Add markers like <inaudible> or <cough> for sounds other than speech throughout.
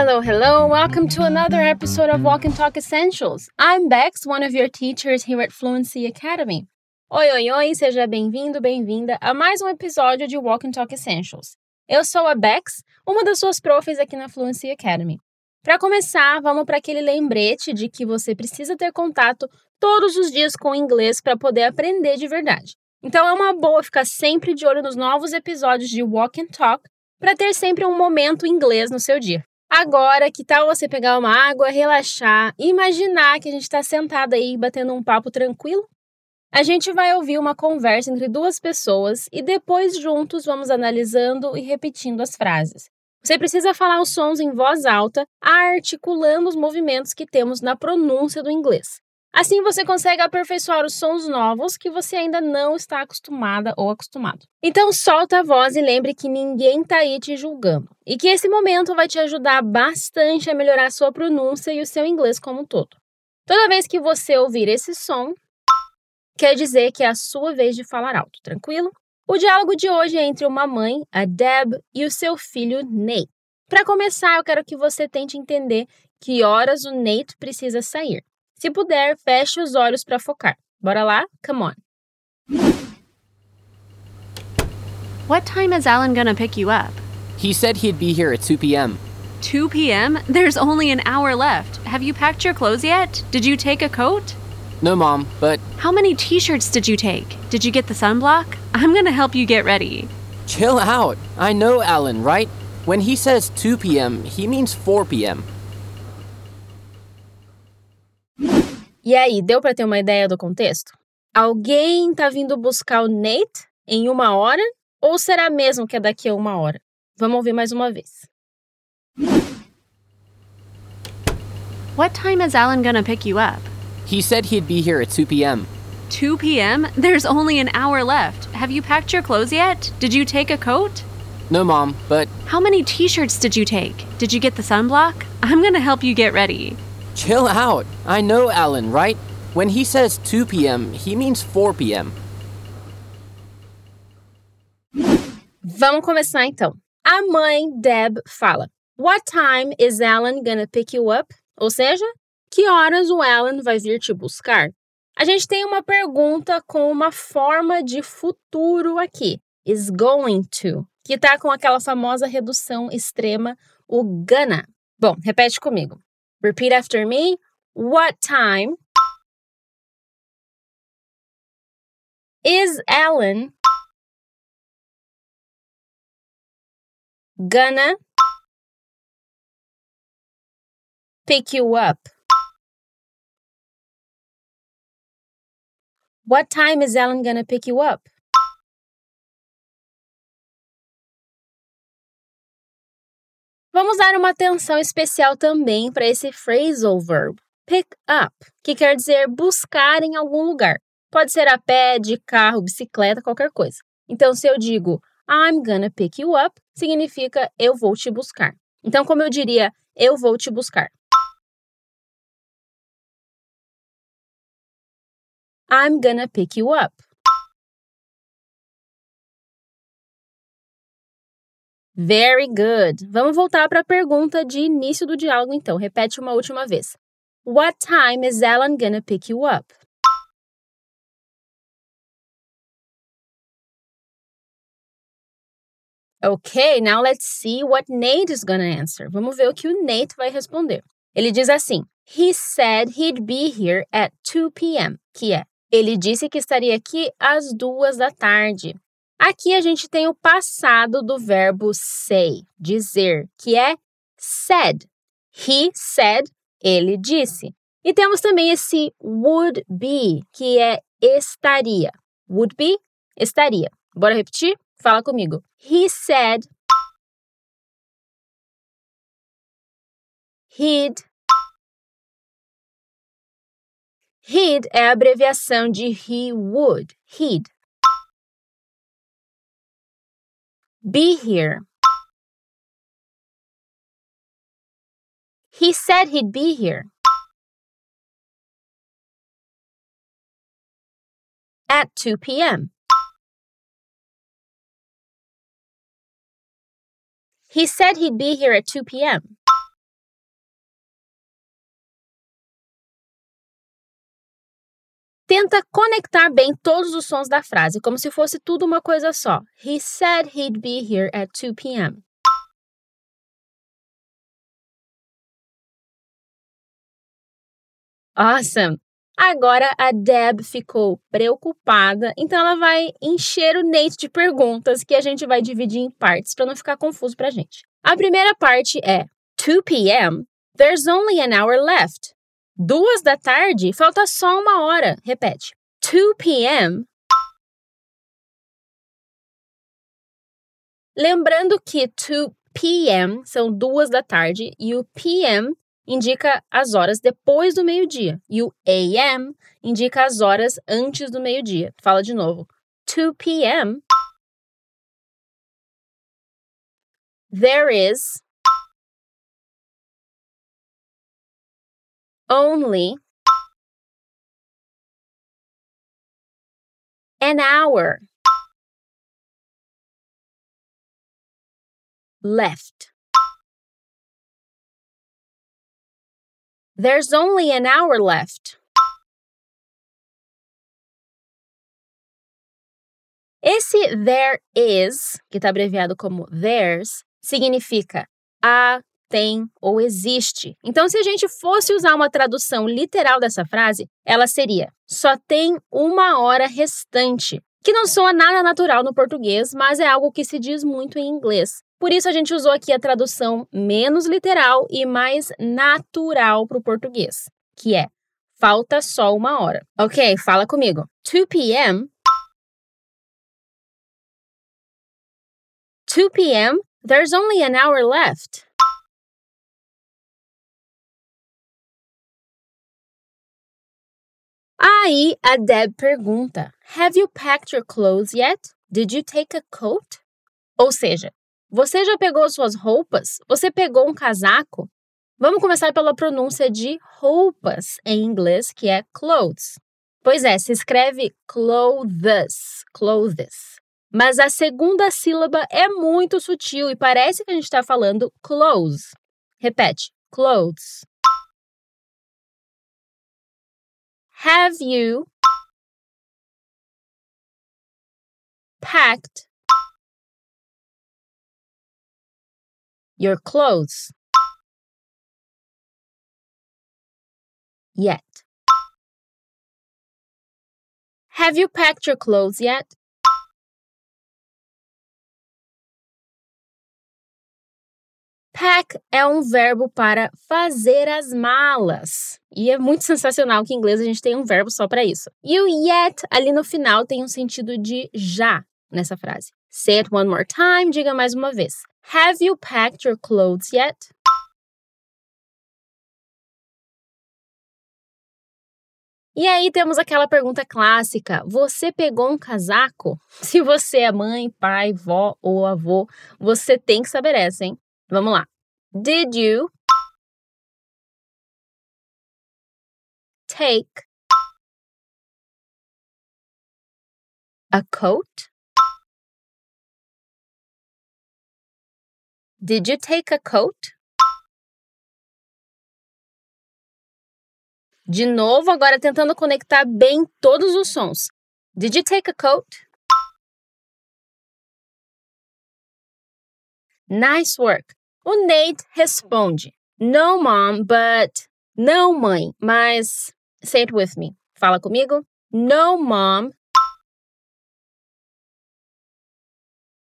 hello, hello. Welcome to another episode of Walk and Talk Essentials. I'm Bex, one of your teachers here at Fluency Academy. Oi, oi, oi, seja bem-vindo, bem-vinda a mais um episódio de Walk and Talk Essentials. Eu sou a Bex, uma das suas profs aqui na Fluency Academy. Para começar, vamos para aquele lembrete de que você precisa ter contato todos os dias com o inglês para poder aprender de verdade. Então é uma boa ficar sempre de olho nos novos episódios de Walk and Talk para ter sempre um momento inglês no seu dia. Agora, que tal você pegar uma água, relaxar e imaginar que a gente está sentado aí batendo um papo tranquilo? A gente vai ouvir uma conversa entre duas pessoas e depois juntos vamos analisando e repetindo as frases. Você precisa falar os sons em voz alta, articulando os movimentos que temos na pronúncia do inglês. Assim você consegue aperfeiçoar os sons novos que você ainda não está acostumada ou acostumado. Então solta a voz e lembre que ninguém está aí te julgando. E que esse momento vai te ajudar bastante a melhorar a sua pronúncia e o seu inglês como um todo. Toda vez que você ouvir esse som, quer dizer que é a sua vez de falar alto, tranquilo? O diálogo de hoje é entre uma mãe, a Deb, e o seu filho Nate. Para começar, eu quero que você tente entender que horas o Nate precisa sair. Se puder, feche os olhos para focar. Bora lá? Come on. What time is Alan gonna pick you up? He said he'd be here at 2 p.m. 2 p.m.? There's only an hour left. Have you packed your clothes yet? Did you take a coat? No, Mom, but How many t shirts did you take? Did you get the sunblock? I'm gonna help you get ready. chill out. I know Alan, right? When he says 2 p.m., he means 4 p.m. E aí, deu para ter uma ideia do contexto? Alguém tá vindo buscar o Nate em uma hora? Ou será mesmo que é daqui a uma hora? Vamos ouvir mais uma vez. What time is Alan gonna pick you up? He said he'd be here at 2 p.m. 2 p.m.? There's only an hour left. Have you packed your clothes yet? Did you take a coat? No, Mom, but How many t shirts did you take? Did you get the sunblock? I'm gonna help you get ready. Chill out. I know Alan, right? When he says 2 p.m., he means 4 p.m. Vamos começar então. A mãe Deb fala: What time is Alan gonna pick you up? Ou seja, que horas o Alan vai vir te buscar? A gente tem uma pergunta com uma forma de futuro aqui. Is going to, que tá com aquela famosa redução extrema, o gonna. Bom, repete comigo. Repeat after me. What time is Alan gonna pick you up. What time is Alan gonna pick you up? Vamos dar uma atenção especial também para esse phrasal verb, pick up, que quer dizer buscar em algum lugar. Pode ser a pé, de carro, bicicleta, qualquer coisa. Então, se eu digo I'm gonna pick you up, significa eu vou te buscar. Então, como eu diria, eu vou te buscar. I'm gonna pick you up. Very good. Vamos voltar para a pergunta de início do diálogo, então. Repete uma última vez. What time is Alan gonna pick you up? Okay, now let's see what Nate is gonna answer. Vamos ver o que o Nate vai responder. Ele diz assim: He said he'd be here at 2 p.m., que é ele disse que estaria aqui às duas da tarde. Aqui a gente tem o passado do verbo say, dizer, que é said. He said, ele disse. E temos também esse would be, que é estaria. Would be, estaria. Bora repetir? Fala comigo. He said he'd He'd é a abreviação de he would. He'd. Be here. He said he'd be here. At 2 p.m. He said he'd be here at 2 p.m. Tenta conectar bem todos os sons da frase, como se fosse tudo uma coisa só. He said he'd be here at 2 p.m. Awesome! Agora a Deb ficou preocupada, então ela vai encher o Nate de perguntas que a gente vai dividir em partes para não ficar confuso para a gente. A primeira parte é 2 p.m. There's only an hour left. Duas da tarde, falta só uma hora. Repete. 2 p.m. Lembrando que 2 p.m. são duas da tarde e o p.m. indica as horas depois do meio-dia e o a.m. indica as horas antes do meio-dia. Fala de novo. 2 p.m. There is only an hour left. There's only an hour left. Esse there is, que está abreviado como there's, significa há, tem ou existe. Então, se a gente fosse usar uma tradução literal dessa frase, ela seria: só tem uma hora restante. Que não soa nada natural no português, mas é algo que se diz muito em inglês. Por isso, a gente usou aqui a tradução menos literal e mais natural para o português, que é falta só uma hora. Ok, fala comigo. 2 p.m. 2 p.m. There's only an hour left. Aí a Deb pergunta: Have you packed your clothes yet? Did you take a coat? Ou seja, você já pegou suas roupas? Você pegou um casaco? Vamos começar pela pronúncia de roupas em inglês, que é clothes. Pois é, se escreve clothes, clothes. Mas a segunda sílaba é muito sutil e parece que a gente está falando clothes. Repete: clothes. Have you packed your clothes yet? Have you packed your clothes yet? Pack é um verbo para fazer as malas. E é muito sensacional que em inglês a gente tem um verbo só para isso. E o yet ali no final tem um sentido de já nessa frase. Say it one more time, diga mais uma vez. Have you packed your clothes yet? E aí temos aquela pergunta clássica: você pegou um casaco? <laughs> Se você é mãe, pai, vó ou avô, você tem que saber essa, hein? Vamos lá. Did you take a coat? Did you take a coat? De novo, agora tentando conectar bem todos os sons. Did you take a coat? Nice work. O Nate responde: No, mom, but. Não, mãe, mas. Say it with me. Fala comigo. No, mom.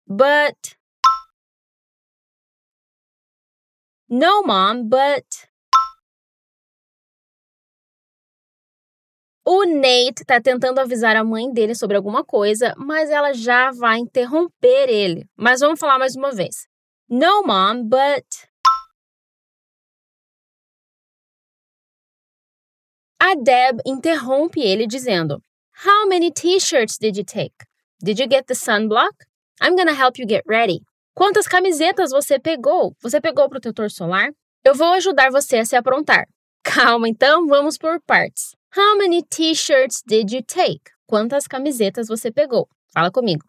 But. No, mom, but. O Nate está tentando avisar a mãe dele sobre alguma coisa, mas ela já vai interromper ele. Mas vamos falar mais uma vez. No, mom, but. A Deb interrompe ele dizendo: How many t-shirts did you take? Did you get the sunblock? I'm gonna help you get ready. Quantas camisetas você pegou? Você pegou o protetor solar? Eu vou ajudar você a se aprontar. Calma, então, vamos por partes. How many t-shirts did you take? Quantas camisetas você pegou? Fala comigo.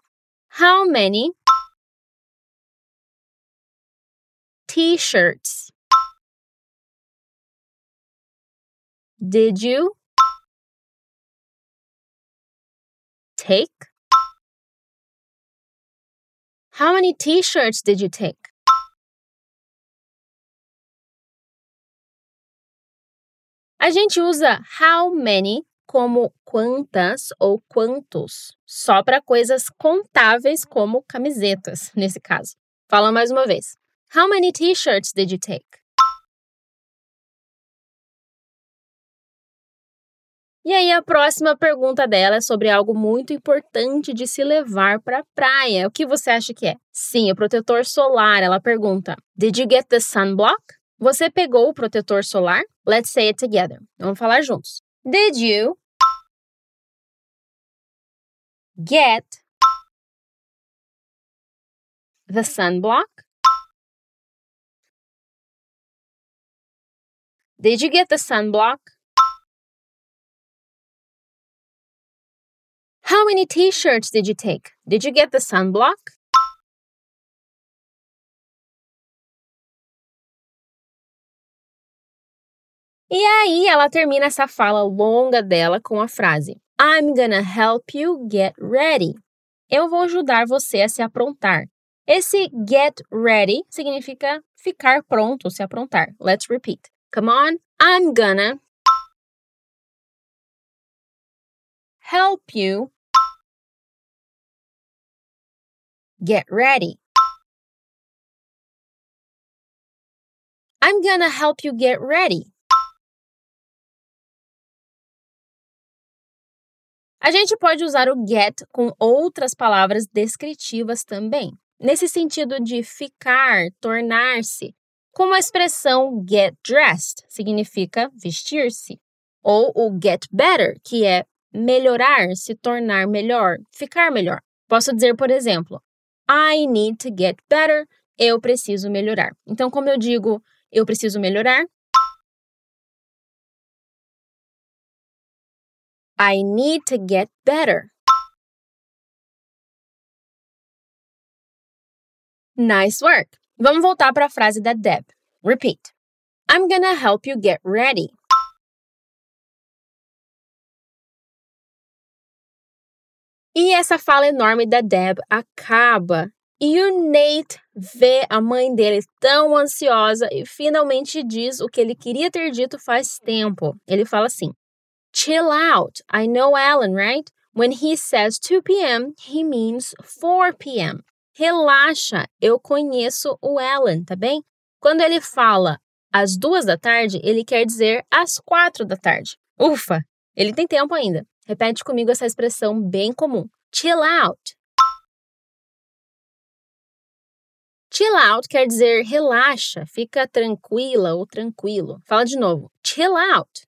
How many t-shirts. Did you take? How many t-shirts did you take? A gente usa how many como quantas ou quantos, só para coisas contáveis como camisetas, nesse caso. Fala mais uma vez. How many t-shirts did you take? E aí a próxima pergunta dela é sobre algo muito importante de se levar para a praia. O que você acha que é? Sim, o protetor solar. Ela pergunta: Did you get the sunblock? Você pegou o protetor solar? Let's say it together. Vamos falar juntos. Did you get the sunblock? Did you get the sunblock? How many t-shirts did you take? Did you get the sunblock? E aí ela termina essa fala longa dela com a frase: I'm gonna help you get ready. Eu vou ajudar você a se aprontar. Esse get ready significa ficar pronto, se aprontar. Let's repeat. Come on. I'm gonna help you Get ready. I'm gonna help you get ready. A gente pode usar o get com outras palavras descritivas também, nesse sentido de ficar, tornar-se, como a expressão get dressed, significa vestir-se, ou o get better, que é melhorar, se tornar melhor, ficar melhor. Posso dizer, por exemplo, I need to get better. Eu preciso melhorar. Então, como eu digo, eu preciso melhorar. I need to get better. Nice work. Vamos voltar para a frase da Deb. Repeat. I'm gonna help you get ready. E essa fala enorme da Deb acaba. E o Nate vê a mãe dele tão ansiosa e finalmente diz o que ele queria ter dito faz tempo. Ele fala assim: Chill out. I know Alan, right? When he says 2 p.m., he means 4 p.m. Relaxa, eu conheço o Alan, tá bem? Quando ele fala às duas da tarde, ele quer dizer às quatro da tarde. Ufa, ele tem tempo ainda. Repete comigo essa expressão bem comum. Chill out. Chill out quer dizer relaxa, fica tranquila ou tranquilo. Fala de novo. Chill out.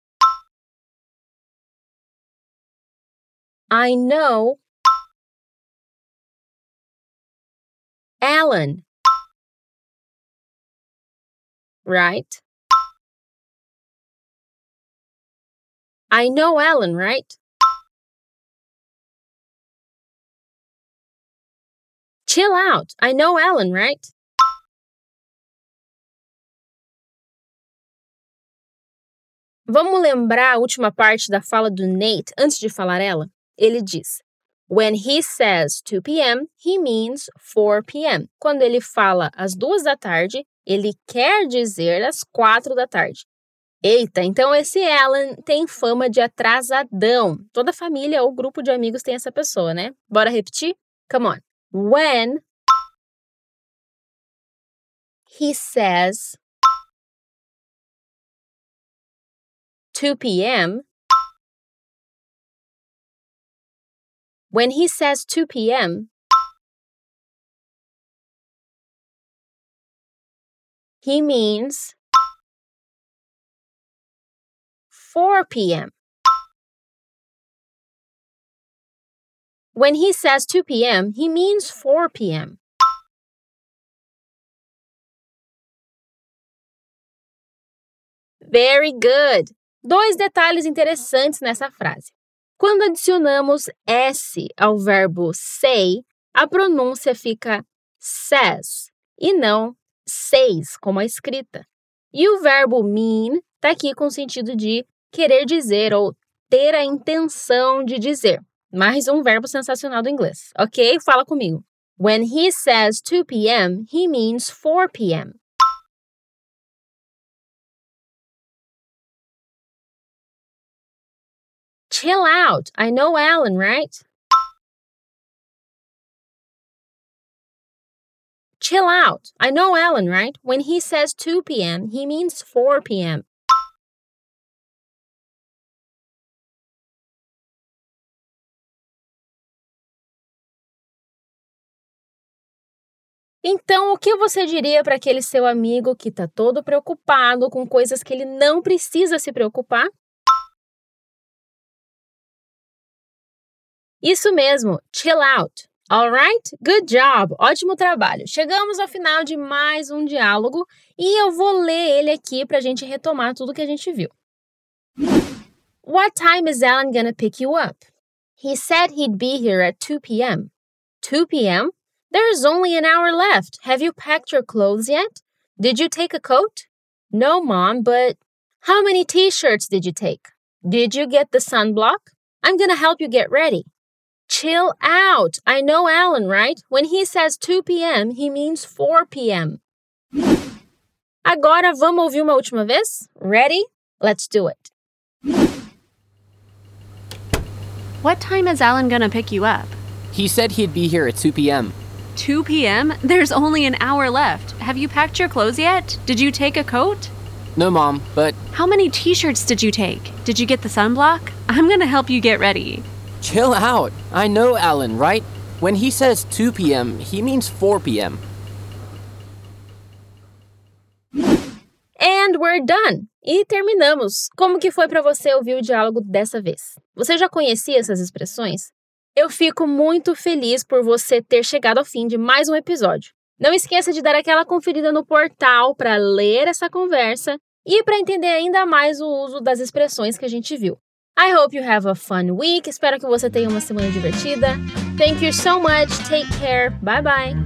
I know Alan. Right? I know Alan, right? Chill out. I know Ellen, right? Vamos lembrar a última parte da fala do Nate antes de falar ela? Ele diz: When he says 2 p.m., he means 4 p.m. Quando ele fala às duas da tarde, ele quer dizer às quatro da tarde. Eita, então esse Alan tem fama de atrasadão. Toda família ou grupo de amigos tem essa pessoa, né? Bora repetir? Come on. when he says 2 p.m., when he says 2 p.m., he means 4 p.m. When he says 2 p.m., he means 4 p.m. Very good! Dois detalhes interessantes nessa frase. Quando adicionamos S ao verbo say, a pronúncia fica says e não says, como a escrita. E o verbo mean está aqui com o sentido de querer dizer ou ter a intenção de dizer. Mais um verbo sensacional do inglês, ok? Fala comigo. When he says 2 p.m., he means 4 p.m. Chill out. I know Alan, right? Chill out. I know Alan, right? When he says 2 p.m., he means 4 p.m. Então, o que você diria para aquele seu amigo que está todo preocupado com coisas que ele não precisa se preocupar? Isso mesmo, chill out. Alright? Good job! Ótimo trabalho! Chegamos ao final de mais um diálogo e eu vou ler ele aqui para a gente retomar tudo que a gente viu. What time is Alan gonna pick you up? He said he'd be here at 2 p.m. 2 p.m.? There's only an hour left. Have you packed your clothes yet? Did you take a coat? No, Mom, but how many t shirts did you take? Did you get the sunblock? I'm gonna help you get ready. Chill out. I know Alan, right? When he says 2 p.m., he means 4 p.m. Agora vamos ouvir uma última vez? Ready? Let's do it. What time is Alan gonna pick you up? He said he'd be here at 2 p.m. 2 p.m.? There's only an hour left. Have you packed your clothes yet? Did you take a coat? No, Mom, but How many t shirts did you take? Did you get the sunblock? I'm gonna help you get ready. Chill out. I know Alan, right? When he says 2 p.m., he means 4 p.m. And we're done. E terminamos. Como que foi para você ouvir o diálogo dessa vez? Você já conhecia essas expressões? Eu fico muito feliz por você ter chegado ao fim de mais um episódio. Não esqueça de dar aquela conferida no portal para ler essa conversa e para entender ainda mais o uso das expressões que a gente viu. I hope you have a fun week. Espero que você tenha uma semana divertida. Thank you so much. Take care. Bye bye.